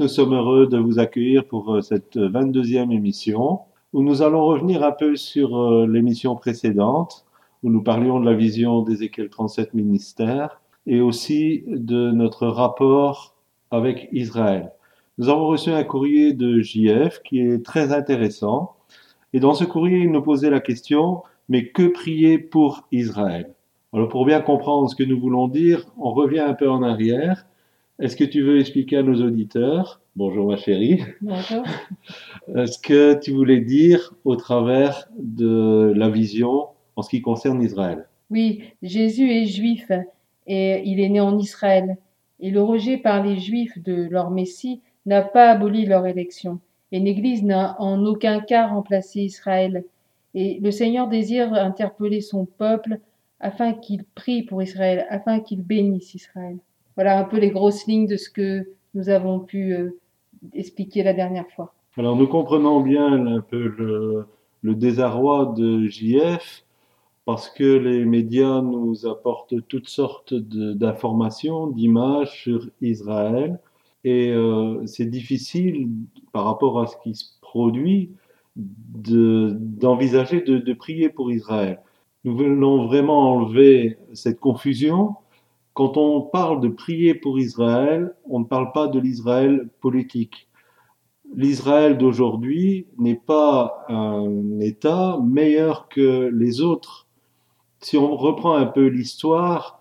Nous sommes heureux de vous accueillir pour euh, cette 22e émission où nous allons revenir un peu sur euh, l'émission précédente où nous parlions de la vision d'Ézéchiel 37 ministère et aussi de notre rapport avec Israël. Nous avons reçu un courrier de JF qui est très intéressant. Et dans ce courrier il nous posait la question mais que prier pour Israël? Alors pour bien comprendre ce que nous voulons dire, on revient un peu en arrière est-ce que tu veux expliquer à nos auditeurs, bonjour ma chérie, Bonjour. ce que tu voulais dire au travers de la vision en ce qui concerne Israël? Oui, Jésus est juif et il est né en Israël. Et le rejet par les juifs de leur Messie n'a pas aboli leur élection. Et l'Église n'a en aucun cas remplacé Israël. Et le Seigneur désire interpeller son peuple afin qu'il prie pour Israël, afin qu'il bénisse Israël. Voilà un peu les grosses lignes de ce que nous avons pu euh, expliquer la dernière fois. Alors nous comprenons bien un peu le, désarroi de JF parce que les médias nous apportent toutes sortes d'informations, d'images sur Israël et euh, c'est difficile par rapport à ce qui se produit d'envisager de, de, de prier pour Israël. Nous voulons vraiment enlever cette confusion quand on parle de prier pour Israël, on ne parle pas de l'Israël politique. L'Israël d'aujourd'hui n'est pas un État meilleur que les autres. Si on reprend un peu l'histoire,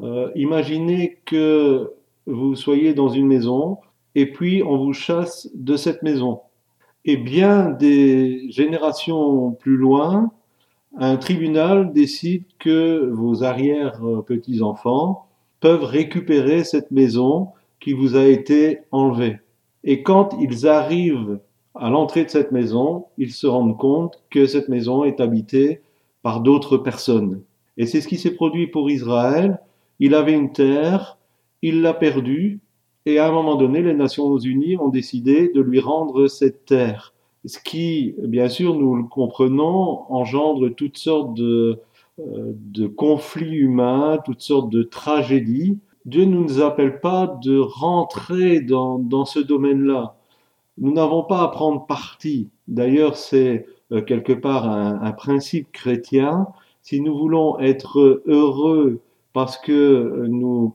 euh, imaginez que vous soyez dans une maison et puis on vous chasse de cette maison. Et bien des générations plus loin, un tribunal décide que vos arrière-petits-enfants peuvent récupérer cette maison qui vous a été enlevée. Et quand ils arrivent à l'entrée de cette maison, ils se rendent compte que cette maison est habitée par d'autres personnes. Et c'est ce qui s'est produit pour Israël. Il avait une terre, il l'a perdue, et à un moment donné, les Nations Unies ont décidé de lui rendre cette terre ce qui, bien sûr, nous le comprenons, engendre toutes sortes de, euh, de conflits humains, toutes sortes de tragédies. Dieu ne nous appelle pas de rentrer dans, dans ce domaine-là. Nous n'avons pas à prendre parti. D'ailleurs, c'est euh, quelque part un, un, principe chrétien. Si nous voulons être heureux parce que nous,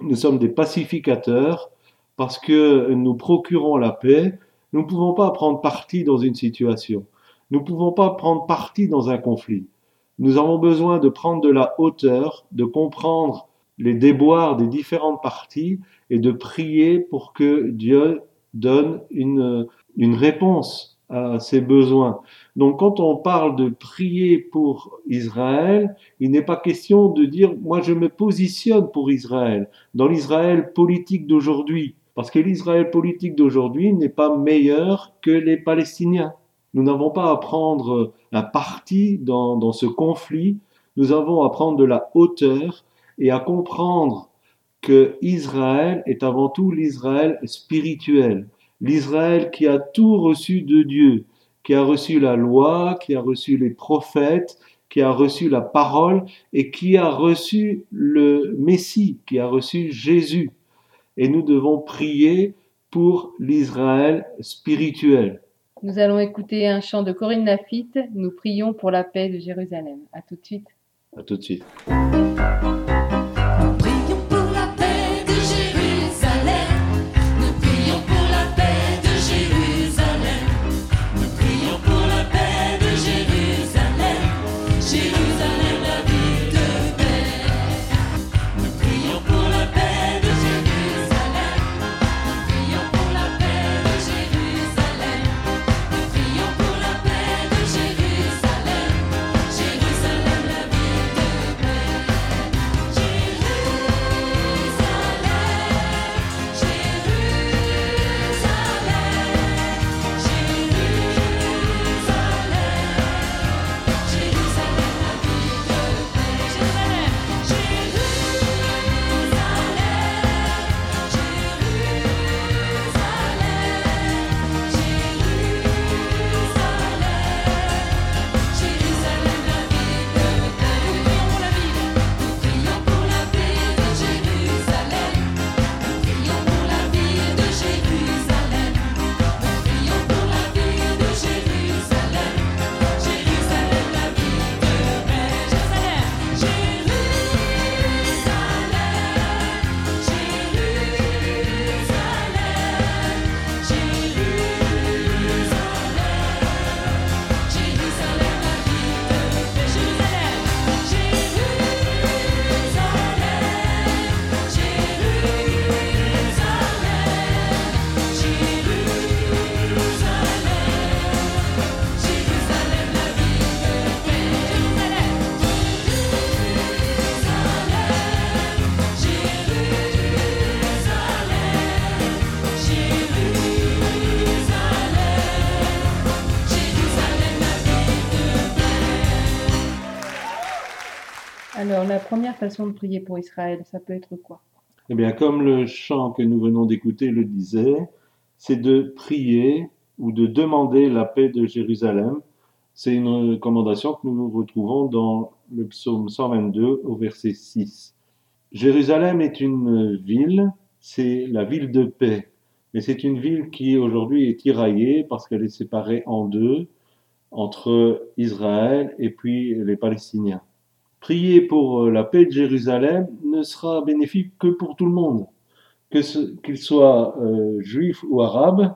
nous sommes des pacificateurs, parce que nous procurons la paix, nous ne pouvons pas prendre parti dans une situation. Nous ne pouvons pas prendre parti dans un conflit. Nous avons besoin de prendre de la hauteur, de comprendre les déboires des différentes parties et de prier pour que Dieu donne une, une réponse à ses besoins. Donc quand on parle de prier pour Israël, il n'est pas question de dire moi je me positionne pour Israël, dans l'Israël politique d'aujourd'hui. Parce que l'Israël politique d'aujourd'hui n'est pas meilleur que les Palestiniens. Nous n'avons pas à prendre un parti dans, dans ce conflit, nous avons à prendre de la hauteur et à comprendre que Israël est avant tout l'Israël spirituel, l'Israël qui a tout reçu de Dieu, qui a reçu la loi, qui a reçu les prophètes, qui a reçu la parole et qui a reçu le Messie, qui a reçu Jésus et nous devons prier pour l'Israël spirituel. Nous allons écouter un chant de Corinne Lafitte. Nous prions pour la paix de Jérusalem. À tout de suite. À tout de suite. Première façon de prier pour Israël, ça peut être quoi? Eh bien, comme le chant que nous venons d'écouter le disait, c'est de prier ou de demander la paix de Jérusalem. C'est une recommandation que nous retrouvons dans le psaume 122 au verset 6. Jérusalem est une ville, c'est la ville de paix, mais c'est une ville qui aujourd'hui est tiraillée parce qu'elle est séparée en deux entre Israël et puis les Palestiniens. Prier pour la paix de Jérusalem ne sera bénéfique que pour tout le monde, qu'il soit euh, juif ou arabe.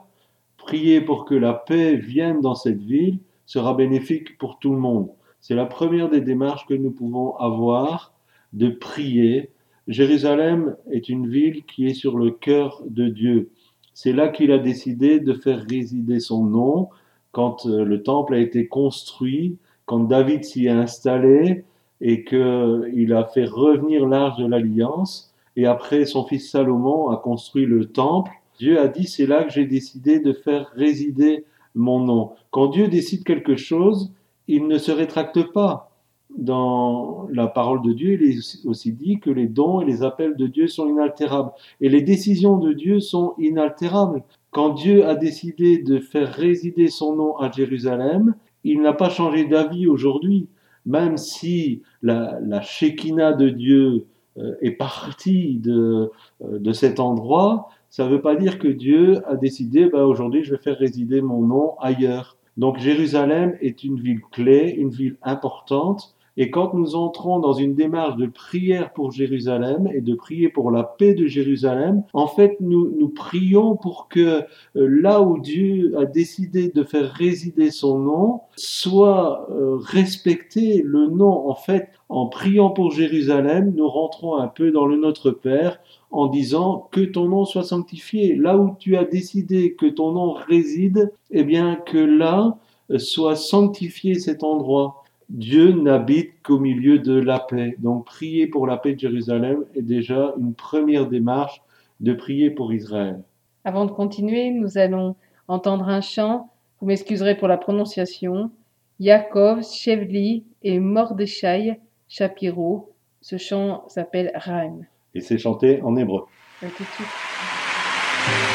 Prier pour que la paix vienne dans cette ville sera bénéfique pour tout le monde. C'est la première des démarches que nous pouvons avoir de prier. Jérusalem est une ville qui est sur le cœur de Dieu. C'est là qu'il a décidé de faire résider son nom quand euh, le temple a été construit, quand David s'y est installé et qu'il a fait revenir l'arche de l'alliance. Et après, son fils Salomon a construit le temple. Dieu a dit, c'est là que j'ai décidé de faire résider mon nom. Quand Dieu décide quelque chose, il ne se rétracte pas dans la parole de Dieu, il est aussi dit que les dons et les appels de Dieu sont inaltérables. Et les décisions de Dieu sont inaltérables. Quand Dieu a décidé de faire résider son nom à Jérusalem, il n'a pas changé d'avis aujourd'hui. Même si la, la Shekinah de Dieu euh, est partie de, euh, de cet endroit, ça ne veut pas dire que Dieu a décidé, bah, aujourd'hui je vais faire résider mon nom ailleurs. Donc Jérusalem est une ville clé, une ville importante, et quand nous entrons dans une démarche de prière pour Jérusalem et de prier pour la paix de Jérusalem, en fait, nous, nous prions pour que euh, là où Dieu a décidé de faire résider son nom, soit euh, respecté le nom. En fait, en priant pour Jérusalem, nous rentrons un peu dans le Notre Père en disant que ton nom soit sanctifié. Là où tu as décidé que ton nom réside, eh bien que là euh, soit sanctifié cet endroit. Dieu n'habite qu'au milieu de la paix. Donc prier pour la paix de Jérusalem est déjà une première démarche de prier pour Israël. Avant de continuer, nous allons entendre un chant. Vous m'excuserez pour la prononciation. Yaakov, Shevli et Mordechai Shapiro. Ce chant s'appelle Raim. Et c'est chanté en hébreu. À tout de suite.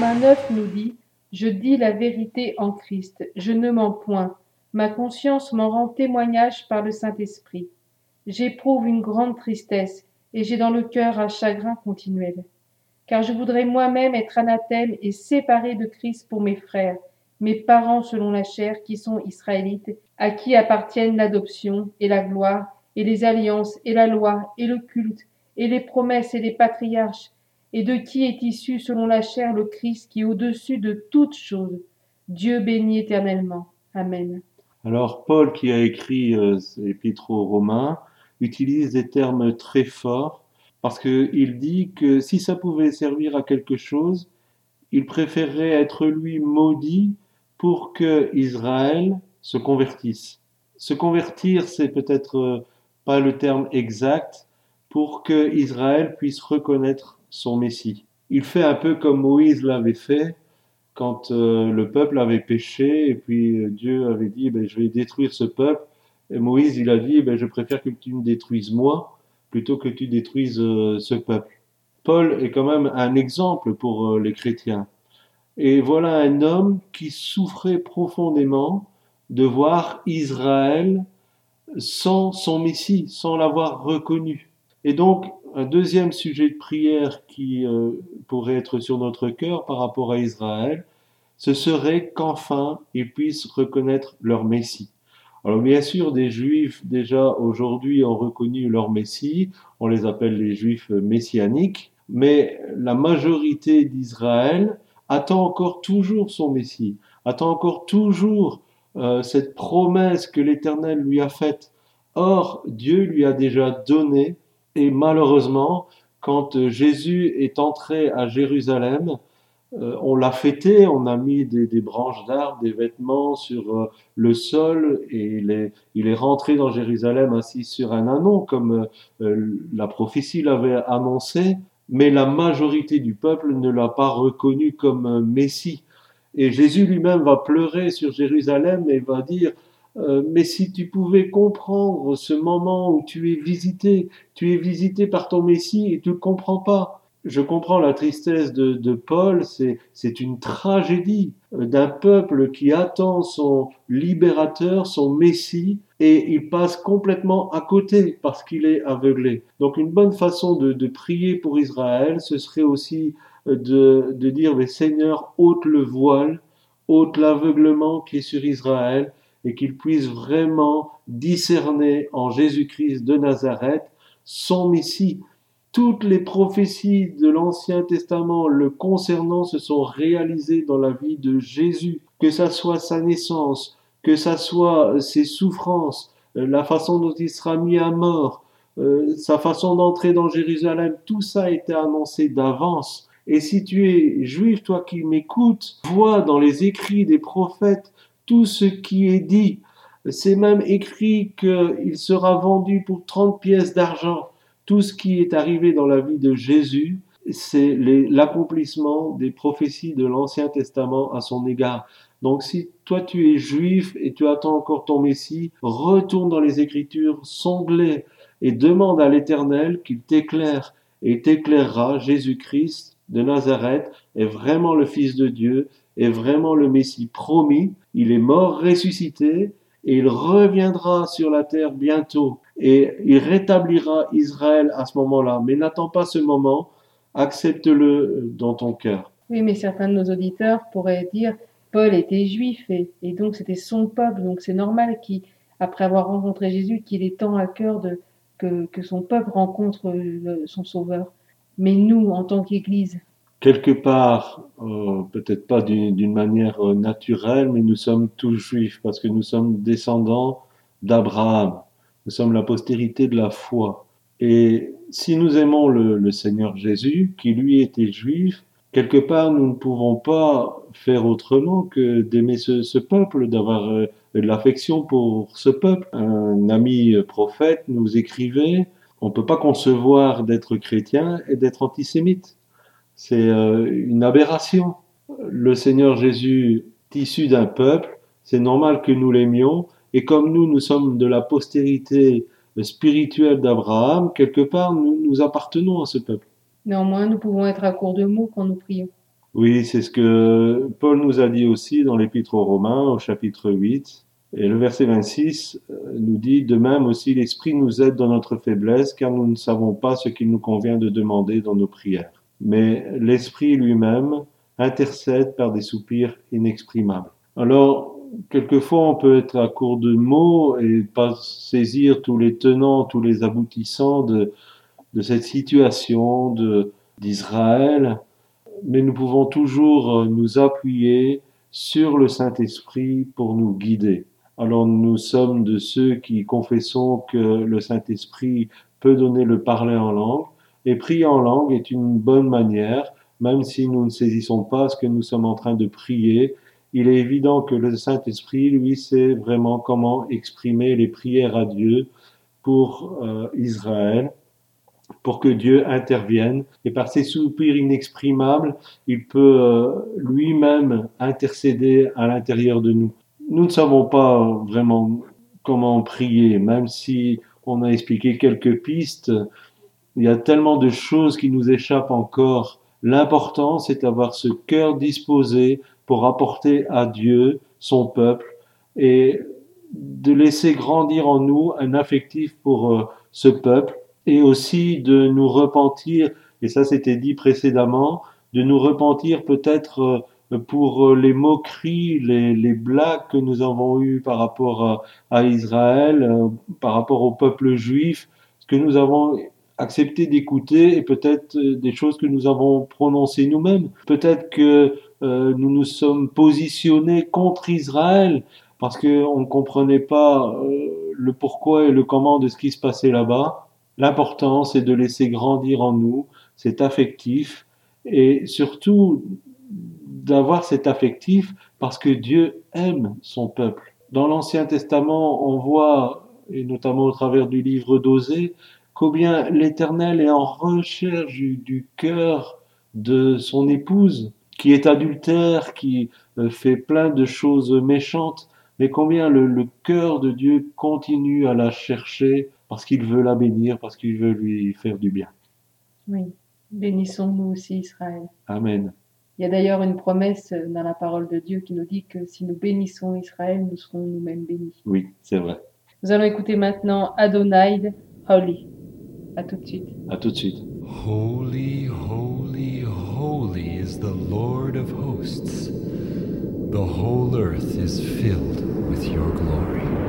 Romains 9 nous dit Je dis la vérité en Christ, je ne mens point. Ma conscience m'en rend témoignage par le Saint-Esprit. J'éprouve une grande tristesse et j'ai dans le cœur un chagrin continuel. Car je voudrais moi-même être anathème et séparé de Christ pour mes frères, mes parents selon la chair qui sont israélites, à qui appartiennent l'adoption et la gloire et les alliances et la loi et le culte et les promesses et les patriarches, et de qui est issu selon la chair le Christ qui est au-dessus de toutes choses. Dieu béni éternellement. Amen. Alors Paul, qui a écrit euh, l'épître aux Romains, utilise des termes très forts parce qu'il dit que si ça pouvait servir à quelque chose, il préférerait être lui maudit pour que Israël se convertisse. Se convertir, c'est peut-être euh, pas le terme exact pour que Israël puisse reconnaître son Messie. Il fait un peu comme Moïse l'avait fait quand euh, le peuple avait péché et puis euh, Dieu avait dit ben, je vais détruire ce peuple. Et Moïse il a dit ben, je préfère que tu me détruises moi plutôt que tu détruises euh, ce peuple. Paul est quand même un exemple pour les chrétiens. Et voilà un homme qui souffrait profondément de voir Israël sans son Messie, sans l'avoir reconnu. Et donc, un deuxième sujet de prière qui euh, pourrait être sur notre cœur par rapport à Israël, ce serait qu'enfin ils puissent reconnaître leur Messie. Alors bien sûr, des Juifs déjà aujourd'hui ont reconnu leur Messie, on les appelle les Juifs messianiques, mais la majorité d'Israël attend encore toujours son Messie, attend encore toujours euh, cette promesse que l'Éternel lui a faite. Or, Dieu lui a déjà donné et malheureusement, quand euh, Jésus est entré à Jérusalem, euh, on l'a fêté, on a mis des, branches d'arbres, des vêtements sur euh, le sol, et il est, rentré dans Jérusalem assis sur un anon, comme la prophétie l'avait annoncé, mais la majorité du peuple ne l'a pas reconnu comme Messie. Et Jésus lui-même va pleurer sur Jérusalem et va dire, euh, mais si tu pouvais comprendre ce moment où tu es visité, tu es visité par ton Messie et tu ne comprends pas. Je comprends la tristesse de, Paul, c'est une tragédie euh, d'un peuple qui attend son libérateur, son Messie, et il passe complètement à côté parce qu'il est aveuglé. Donc une bonne façon de, de prier pour Israël, ce serait aussi euh, de, de dire, mais Seigneur, ôte le voile, ôte l'aveuglement qui est sur Israël, et qu'il puisse vraiment discerner en Jésus-Christ de Nazareth son Messie. Toutes les prophéties de l'Ancien Testament le concernant se sont réalisées dans la vie de Jésus, que ça soit sa naissance, que ça soit ses souffrances, euh, la façon dont il sera mis à mort, euh, sa façon d'entrer dans Jérusalem, tout ça a été annoncé d'avance. Et si tu es juif, toi qui m'écoutes, vois dans les écrits des prophètes tout ce qui est dit. C'est même écrit qu'il sera vendu pour 30 pièces d'argent. Tout ce qui est arrivé dans la vie de Jésus, c'est l'accomplissement des prophéties de l'Ancien Testament à son égard. Donc si toi tu es juif et tu attends encore ton Messie, retourne dans les Écritures, sonde-les et demande à l'Éternel qu'il t'éclaire et t'éclairera Jésus-Christ de Nazareth est vraiment le Fils de Dieu, est vraiment le Messie promis. Il est mort, ressuscité, et il reviendra sur la terre bientôt, et il rétablira Israël à ce moment-là. Mais n'attends pas ce moment, accepte-le dans ton cœur. Oui, mais certains de nos auditeurs pourraient dire Paul était juif et, donc c'était son peuple, donc c'est normal qu'après avoir rencontré Jésus, qu'il ait tant à cœur que, que son peuple rencontre le- son Sauveur. Mais nous, en tant qu'Église, Quelque part, euh, peut-être pas d'une manière euh, naturelle, mais nous sommes tous juifs parce que nous sommes descendants d'Abraham. Nous sommes la postérité de la foi. Et si nous aimons le, le Seigneur Jésus, qui lui était juif, quelque part nous ne pouvons pas faire autrement que d'aimer ce, ce peuple, d'avoir euh, de l'affection pour ce peuple. Un ami euh, prophète nous écrivait, on ne peut pas concevoir d'être chrétien et d'être antisémite. C'est euh, une aberration. Le Seigneur Jésus est issu d'un peuple, c'est normal que nous l'aimions, et comme nous, nous sommes de la postérité spirituelle d'Abraham, quelque part, nous, nous appartenons à ce peuple. néanmoins, nous pouvons être à court de mots quand nous prions. Oui, c'est ce que Paul nous a dit aussi dans l'Épître aux Romains au chapitre 8. Et le verset 26 euh, nous dit, de même aussi l'Esprit nous aide dans notre faiblesse, car nous ne savons pas ce qu'il nous convient de demander dans nos prières. Mais l'Esprit lui-même intercède par des soupirs inexprimables. Alors, quelquefois, on peut être à court de mots et pas saisir tous les tenants, tous les aboutissants de, de cette situation d'Israël, mais nous pouvons toujours euh, nous appuyer sur le Saint-Esprit pour nous guider. Alors nous sommes de ceux qui confessons que le Saint-Esprit peut donner le parler en langue, et prier en langue est une bonne manière, même si nous ne saisissons pas ce que nous sommes en train de prier. Il est évident que le Saint-Esprit, lui, sait vraiment comment exprimer les prières à Dieu pour euh, Israël, pour que Dieu intervienne. Et par ses soupirs inexprimables, il peut euh, lui-même intercéder à l'intérieur de nous. Nous ne savons pas vraiment comment prier, même si on a expliqué quelques pistes. Il y a tellement de choses qui nous échappent encore. L'important, c'est d'avoir ce cœur disposé pour apporter à Dieu son peuple et de laisser grandir en nous un affectif pour euh, ce peuple et aussi de nous repentir, et ça c'était dit précédemment, de nous repentir peut-être euh, pour euh, les moqueries, les, blagues que nous avons eues par rapport à, à Israël, par rapport au peuple juif, ce que nous avons accepté d'écouter et peut-être euh, des choses que nous avons prononcées nous-mêmes. Peut-être que euh, nous nous sommes positionnés contre Israël parce qu'on ne comprenait pas euh, le pourquoi et le comment de ce qui se passait là-bas. L'important, c'est de laisser grandir en nous cet affectif et surtout d'avoir cet affectif parce que Dieu aime son peuple. Dans l'Ancien Testament, on voit, et notamment au travers du livre d'Osée, combien l'Éternel est en recherche du, du cœur de son épouse, qui est adultère, qui euh, fait plein de choses méchantes, mais combien le, le cœur de Dieu continue à la chercher parce qu'il veut la bénir, parce qu'il veut lui faire du bien. Oui. Bénissons-nous aussi Israël. Amen. Il y a d'ailleurs une promesse dans la parole de Dieu qui nous dit que si nous bénissons Israël, nous serons nous-mêmes bénis. Oui, c'est vrai. Nous allons écouter maintenant Adonai Holy. À tout de suite. À tout de suite. Holy, holy, holy is the Lord of hosts. The whole earth is filled with your glory.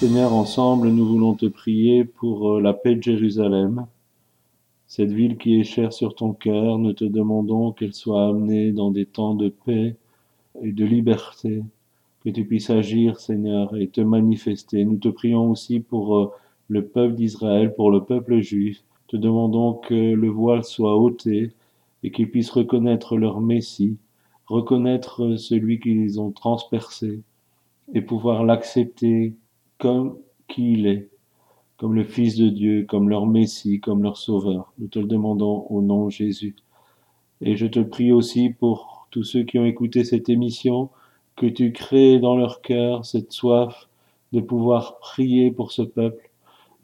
Seigneur, ensemble, nous voulons te prier pour euh, la paix de Jérusalem. Cette ville qui est chère sur ton cœur, nous te demandons qu'elle soit amenée dans des temps de paix et de liberté, que tu puisses agir, Seigneur, et te manifester. Nous te prions aussi pour euh, le peuple d'Israël, pour le peuple juif. Te demandons que le voile soit ôté et qu'ils puissent reconnaître leur Messie, reconnaître euh, celui qu'ils ont transpercé et pouvoir l'accepter comme qui il est, comme le Fils de Dieu, comme leur Messie, comme leur Sauveur. Nous te le demandons au nom de Jésus. Et je te prie aussi pour tous ceux qui ont écouté cette émission, que tu crées dans leur cœur cette soif de pouvoir prier pour ce peuple,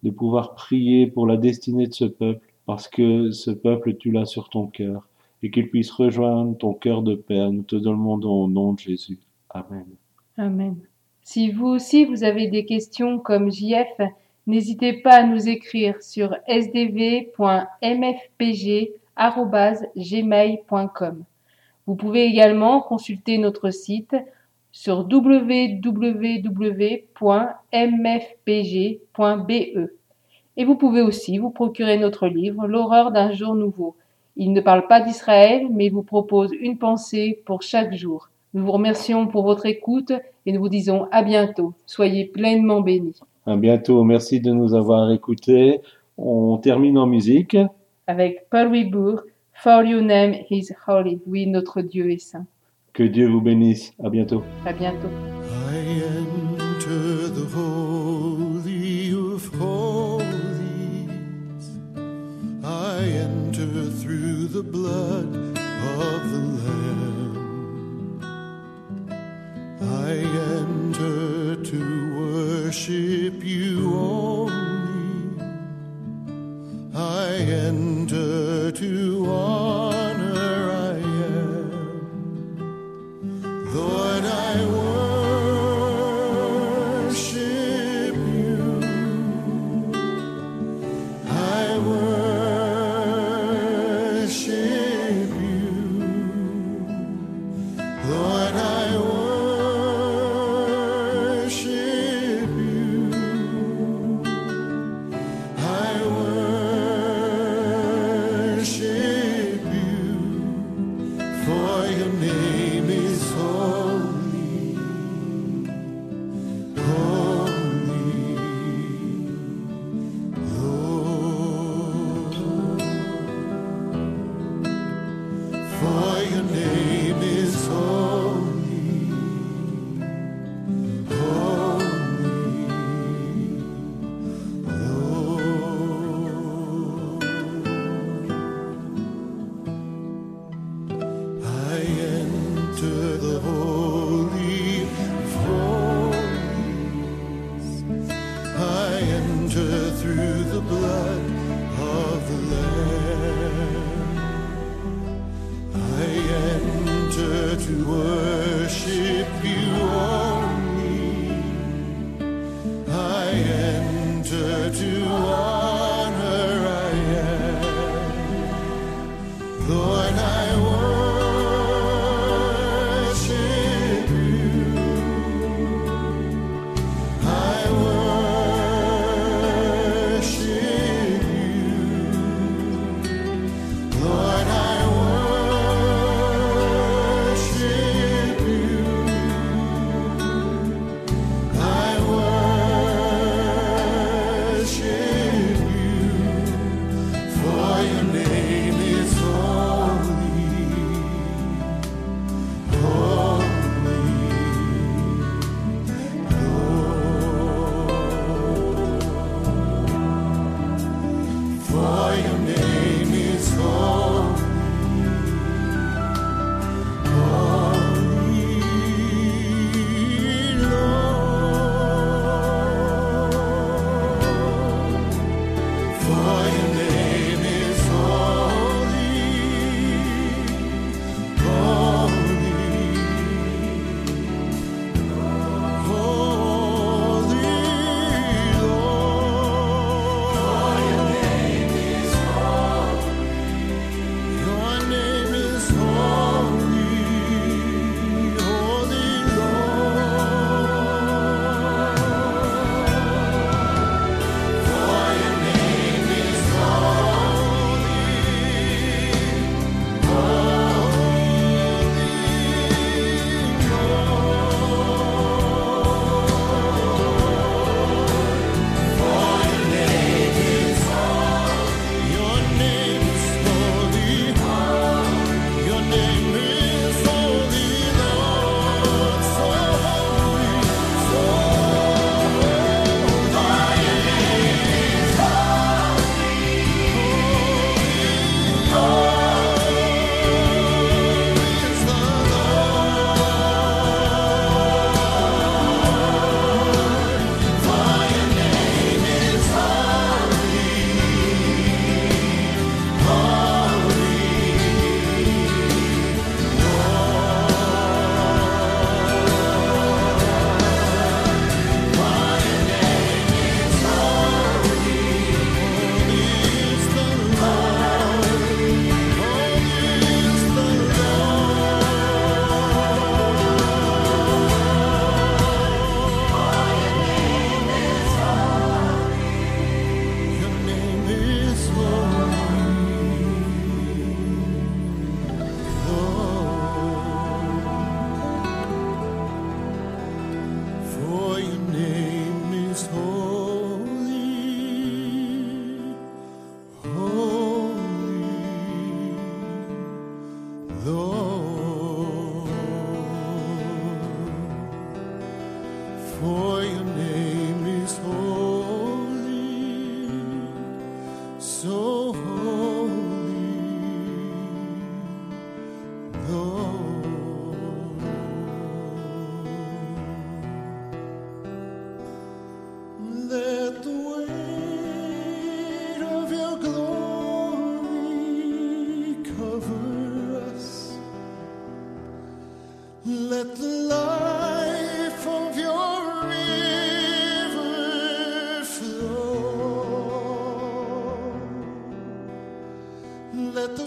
de pouvoir prier pour la destinée de ce peuple, parce que ce peuple, tu l'as sur ton cœur, et qu'il puisse rejoindre ton cœur de Père. Nous te demandons au nom de Jésus. Amen. Amen. Si vous aussi vous avez des questions comme JF, n'hésitez pas à nous écrire sur sdv.mfpg@gmail.com. Vous pouvez également consulter notre site sur www.mfpg.be. Et vous pouvez aussi vous procurer notre livre L'horreur d'un jour nouveau. Il ne parle pas d'Israël, mais vous propose une pensée pour chaque jour. Nous vous remercions pour votre écoute et nous vous disons à bientôt. Soyez pleinement bénis. À bientôt. Merci de nous avoir écoutés. On termine en musique. Avec Paul Wibourg, For Your Name is Holy. Oui, notre Dieu est saint. Que Dieu vous bénisse. À bientôt. À bientôt. I enter the holy of holies. I enter through the blood of the I enter to worship you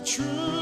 true.